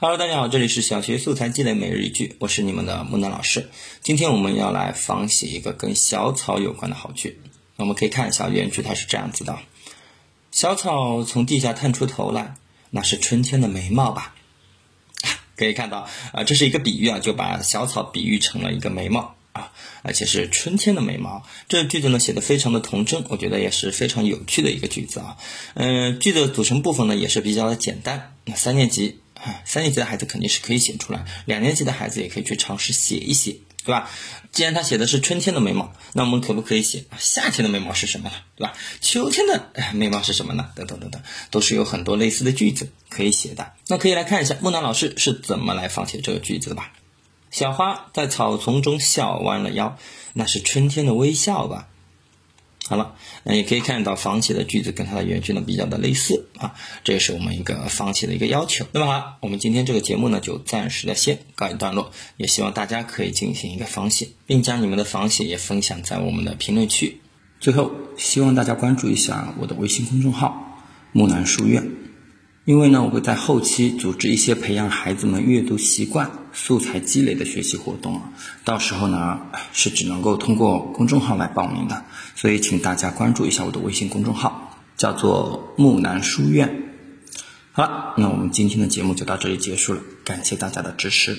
Hello，大家好，这里是小学素材积累每日一句，我是你们的木南老师。今天我们要来仿写一个跟小草有关的好句。我们可以看一下原句，它是这样子的：小草从地下探出头来，那是春天的眉毛吧？可以看到啊，这是一个比喻啊，就把小草比喻成了一个眉毛啊，而且是春天的眉毛。这句子呢写的非常的童真，我觉得也是非常有趣的一个句子啊。嗯，句子的组成部分呢也是比较的简单。三年级。三年级的孩子肯定是可以写出来，两年级的孩子也可以去尝试写一写，对吧？既然他写的是春天的眉毛，那我们可不可以写夏天的眉毛是什么呢？对吧？秋天的眉毛是什么呢？等等等等，都是有很多类似的句子可以写的。那可以来看一下木南老师是怎么来仿写这个句子的吧。小花在草丛中笑弯了腰，那是春天的微笑吧。好了，那也可以看到仿写的句子跟它的原句呢比较的类似啊，这也是我们一个仿写的一个要求。那么好，我们今天这个节目呢就暂时的先告一段落，也希望大家可以进行一个仿写，并将你们的仿写也分享在我们的评论区。最后，希望大家关注一下我的微信公众号“木兰书院”。因为呢，我会在后期组织一些培养孩子们阅读习惯、素材积累的学习活动啊，到时候呢是只能够通过公众号来报名的，所以请大家关注一下我的微信公众号，叫做木南书院。好了，那我们今天的节目就到这里结束了，感谢大家的支持。